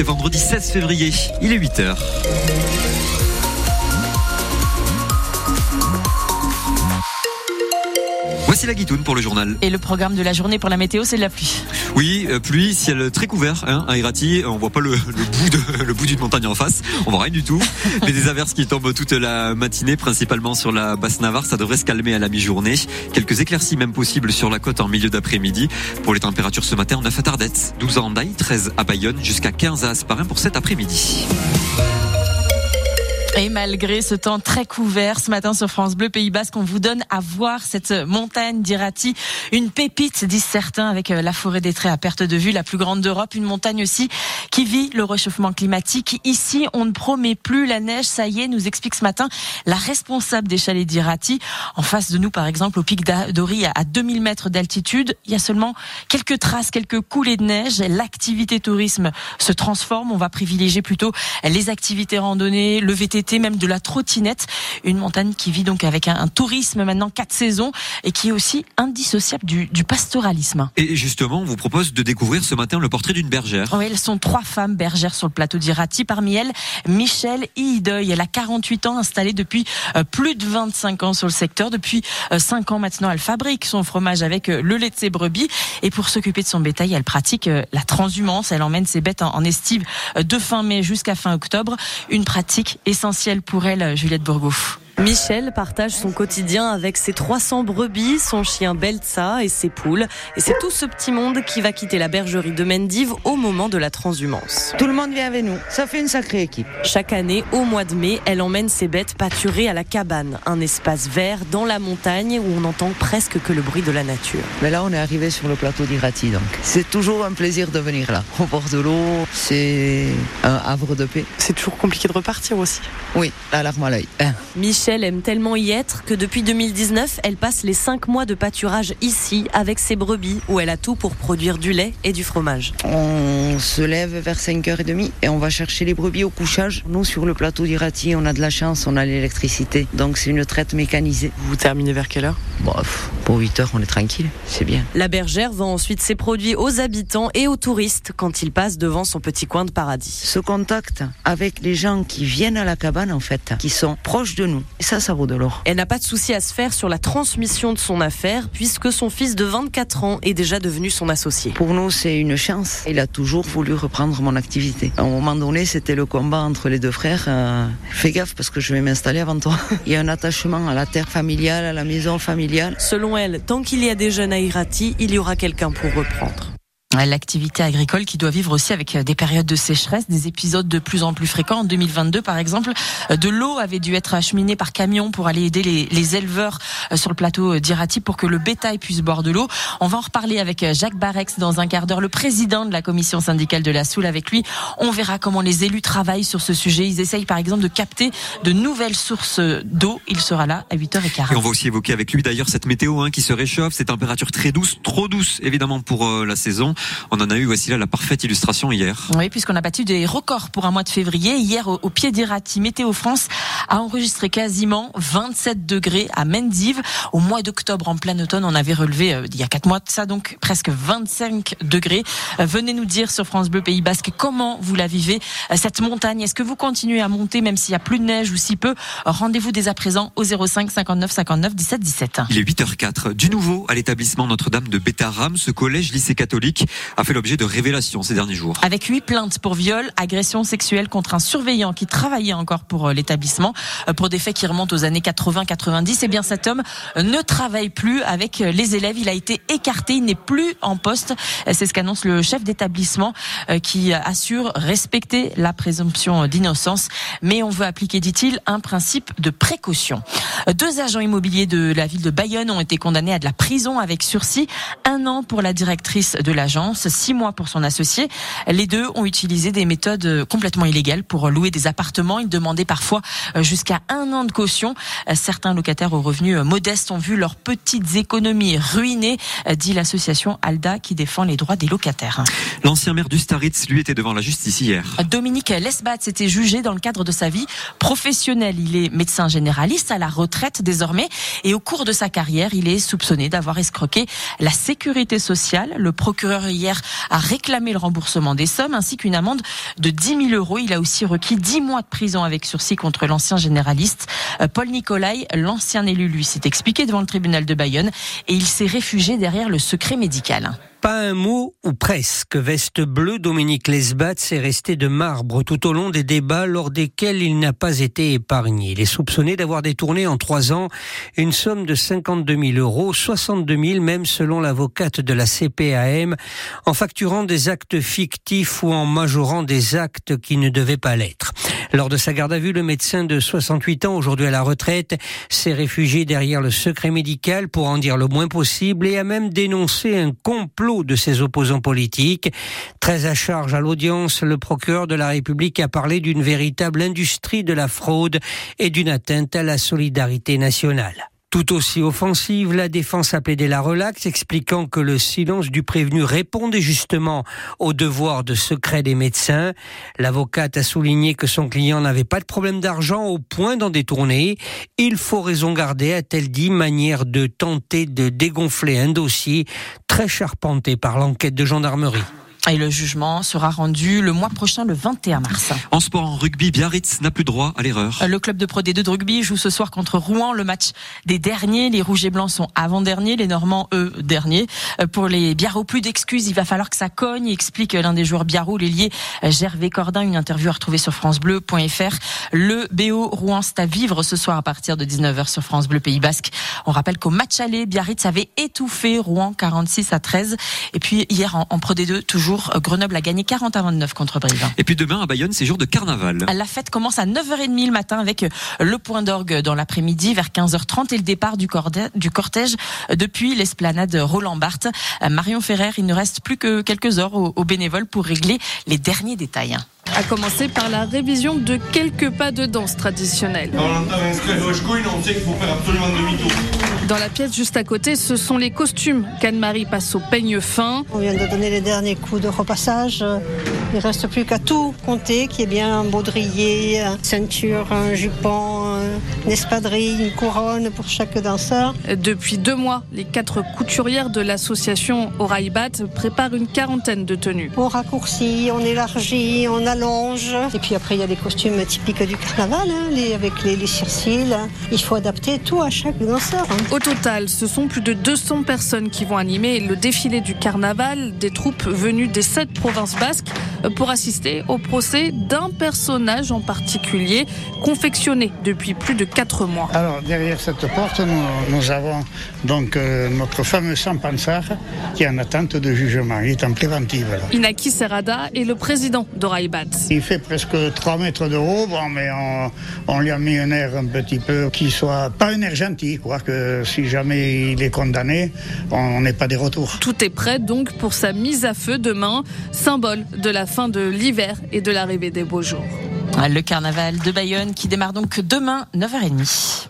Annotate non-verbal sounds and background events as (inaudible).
Vendredi 16 février, il est 8h. Voici la guitoune pour le journal. Et le programme de la journée pour la météo, c'est de la pluie. Oui, euh, pluie, ciel très couvert hein, à Irati. On voit pas le, bout de, le bout d'une montagne en face. On voit rien du tout. Mais des averses qui tombent toute la matinée, principalement sur la basse Navarre. Ça devrait se calmer à la mi-journée. Quelques éclaircies même possibles sur la côte en milieu d'après-midi. Pour les températures ce matin, 9 à Tardette, 12 à Andaille, 13 à Bayonne, jusqu'à 15 à Asparin pour cet après-midi. Et malgré ce temps très couvert ce matin sur France Bleu Pays Basque, on vous donne à voir cette montagne d'Irati, une pépite, disent certains, avec euh, la forêt des traits à perte de vue, la plus grande d'Europe, une montagne aussi qui vit le réchauffement climatique. Ici, on ne promet plus la neige, ça y est, nous explique ce matin la responsable des chalets d'Irati. En face de nous, par exemple, au pic d'Ori, à 2000 mètres d'altitude, il y a seulement quelques traces, quelques coulées de neige. L'activité tourisme se transforme. On va privilégier plutôt les activités randonnées, le VTT même de la trottinette. Une montagne qui vit donc avec un, tourisme maintenant quatre saisons et qui est aussi indissociable du, pastoralisme. Et justement, on vous propose de découvrir ce matin le portrait d'une bergère. Oui, elles sont trois femmes bergères sur le plateau d'Irati. Parmi elles, Michel Iidoy. Elle a 48 ans, installée depuis euh, plus de 25 ans sur le secteur. Depuis 5 euh, ans maintenant, elle fabrique son fromage avec euh, le lait de ses brebis. Et pour s'occuper de son bétail, elle pratique la transhumance. Elle emmène ses bêtes en estive de fin mai jusqu'à fin octobre. Une pratique essentielle pour elle, Juliette Bourgouf. Michel partage son quotidien avec ses 300 brebis, son chien Belza et ses poules. Et c'est tout ce petit monde qui va quitter la bergerie de Mendive au moment de la transhumance. Tout le monde vient avec nous. Ça fait une sacrée équipe. Chaque année, au mois de mai, elle emmène ses bêtes pâturer à la cabane, un espace vert dans la montagne où on entend presque que le bruit de la nature. Mais là, on est arrivé sur le plateau d'Irati, donc c'est toujours un plaisir de venir là. Au bord de l'eau, c'est un havre de paix. C'est toujours compliqué de repartir aussi. Oui, la larme à l'œil. Hein. Michel aime tellement y être que depuis 2019, elle passe les 5 mois de pâturage ici avec ses brebis où elle a tout pour produire du lait et du fromage. On se lève vers 5h30 et on va chercher les brebis au couchage. Nous, sur le plateau d'Irati, on a de la chance, on a l'électricité. Donc c'est une traite mécanisée. Vous terminez vers quelle heure? Pour 8h, on est tranquille, c'est bien. La bergère vend ensuite ses produits aux habitants et aux touristes quand ils passent devant son petit coin de paradis. Ce contact avec les gens qui viennent à la cabane, en fait, qui sont proches de nous. Et ça, ça vaut de l'or. Elle n'a pas de souci à se faire sur la transmission de son affaire, puisque son fils de 24 ans est déjà devenu son associé. Pour nous, c'est une chance. Il a toujours voulu reprendre mon activité. À un moment donné, c'était le combat entre les deux frères. Euh, fais gaffe parce que je vais m'installer avant toi. (laughs) Il y a un attachement à la terre familiale, à la maison familiale. Selon elle, tant qu'il y a des jeunes à Irati, il y aura quelqu'un pour reprendre. L'activité agricole qui doit vivre aussi avec euh, des périodes de sécheresse, des épisodes de plus en plus fréquents. En 2022, par exemple, euh, de l'eau avait dû être acheminée par camion pour aller aider les, éleveurs euh, sur le plateau d'Irati pour que le bétail puisse boire de l'eau. On va en reparler avec Jacques Barex dans un quart d'heure, le président de la commission syndicale de la Soule. Avec lui, on verra comment les élus travaillent sur ce sujet. Ils essayent par exemple de capter de nouvelles sources d'eau. Il sera là à 8h15. Et on va aussi évoquer avec lui d'ailleurs cette météo hein, qui se réchauffe, ces températures très douces, trop douces évidemment pour la saison. On en a eu, voici là, la parfaite illustration hier. Oui, puisqu'on a battu des records pour un mois de février. Hier, au, pied d'Irati, Météo France a enregistré quasiment 27 degrés à Mendive. Au mois d'octobre, en plein automne, on avait relevé, euh, il y a 4 mois de ça, donc presque 25 degrés. Euh, venez nous dire sur France Bleu Pays Basque comment vous la vivez, euh, cette montagne. Est-ce que vous continuez à monter même s'il y a plus de neige ou si peu? Rendez-vous dès à présent au 05 59 59 17 17. Il est 8h04. Du nouveau à l'établissement Notre-Dame de Bétaram, ce collège lycée catholique a fait l'objet de révélations ces derniers jours. Avec huit plaintes pour viol, agression sexuelle contre un surveillant qui travaillait encore pour euh, l'établissement, euh, pour des faits qui remontent aux années 80-90, eh bien cet homme euh, ne travaille plus avec les élèves. Il a été écarté, il n'est plus en poste. C'est ce qu'annonce le chef d'établissement qui assure respecter la présomption d'innocence. Mais on veut appliquer, dit-il, un principe de précaution. Deux agents immobiliers de la ville de Bayonne ont été condamnés à de la prison avec sursis. Un an pour la directrice de l'agence, six mois pour son associé. Les deux ont utilisé des méthodes complètement illégales pour louer des appartements. Ils demandaient parfois euh, jusqu'à un an de caution. Euh, certains locataires aux revenus euh, modestes ont vu leurs petites économies ruinées, dit l'association ALDA qui défend les droits des locataires. L'ancien maire du Staritz, lui, était devant la justice hier. Dominique Lesbat s'était jugé dans le cadre de sa vie professionnelle. Il est médecin généraliste à la retraite désormais et au cours de sa carrière, il est soupçonné d'avoir escroqué la sécurité sociale. Le procureur hier a réclamé le remboursement des sommes ainsi qu'une amende de 10 000 euros. Il a aussi requis 10 mois de prison avec sursis contre l'ancien généraliste. Euh, Paul Nicolai, l'ancien élu, lui, s'est expliqué devant le tribunal de Bayonne et il s'est réfugié derrière le secret médical. Pas un mot ou presque. Veste bleue, Dominique Lesbat s'est resté de marbre tout au long des débats lors desquels il n'a pas été épargné. Il est soupçonné d'avoir détourné en trois ans une somme de 52 000 euros, 62 000 même selon l'avocate de la CPAM, en facturant des actes fictifs ou en majorant des actes qui ne devaient pas l'être. Lors de sa garde à vue, le médecin de 68 ans, aujourd'hui à la retraite, s'est réfugié derrière le secret médical pour en dire le moins possible et a même dénoncé un complot de ses opposants politiques. Très à charge à l'audience, le procureur de la République a parlé d'une véritable industrie de la fraude et d'une atteinte à la solidarité nationale. Tout aussi offensive, la défense a plaidé la relaxe, expliquant que le silence du prévenu répondait justement au devoir de secret des médecins. L'avocate a souligné que son client n'avait pas de problème d'argent au point d'en détourner. Il faut raison garder, a-t-elle dit, manière de tenter de dégonfler un dossier très charpenté par l'enquête de gendarmerie. Et le jugement sera rendu le mois prochain, le 21 mars. En sport, en rugby, Biarritz n'a plus droit à l'erreur. Le club de Pro D2 de rugby joue ce soir contre Rouen le match des derniers. Les Rouges et Blancs sont avant-derniers, les Normands, eux, derniers. Pour les Biarros, plus d'excuses, il va falloir que ça cogne, explique l'un des joueurs Biarros, l'ailier Gervais Cordin, une interview à retrouver sur francebleu.fr. Le BO Rouen, c'est à vivre ce soir à partir de 19h sur France Bleu Pays Basque. On rappelle qu'au match aller, Biarritz avait étouffé Rouen 46 à 13. Et puis hier en, en Pro D2, toujours Grenoble a gagné 40 à 29 contre Brive. Et puis demain à Bayonne, c'est jour de carnaval. La fête commence à 9h30 le matin avec le point d'orgue dans l'après-midi vers 15h30 et le départ du, cortège depuis l'esplanade Roland Barthes. Marion Ferrer, il ne reste plus que quelques heures aux bénévoles pour régler les derniers détails. A commencer par la révision de quelques pas de danse traditionnels. Dans la pièce juste à côté, ce sont les costumes qu'Anne-Marie passe au peigne fin. On vient de donner les derniers coups de repassage. Il reste plus qu'à tout compter, qui est bien un baudrier, ceinture, un jupon, une espadrille, une couronne pour chaque danseur. Depuis deux mois, les quatre couturières de l'association Oraibat préparent une quarantaine de tenues. On raccourcit, on élargit, on allonge. Et puis après, il y a des costumes typiques du carnaval, hein, les, avec les, les circils. Il faut adapter tout à chaque danseur. Hein. Au total, ce sont plus de 200 personnes qui vont animer le défilé du carnaval, des troupes venues des sept provinces basques pour assister au procès d'un personnage en particulier confectionné depuis plus de 4 mois. Alors derrière cette porte, nous, nous avons donc euh, notre fameux Sampansar qui est en attente de jugement. Il est en préventive. Là. Inaki Serrada est le président d'Oraibat. Il fait presque 3 mètres de haut, bon, mais on, on, lui a mis un air un petit peu qui soit pas un air gentil, quoi, que si jamais il est condamné, on n'est pas des retours. Tout est prêt donc pour sa mise à feu demain, symbole de la fin de l'hiver et de l'arrivée des beaux jours. Le carnaval de Bayonne qui démarre donc demain 9h30.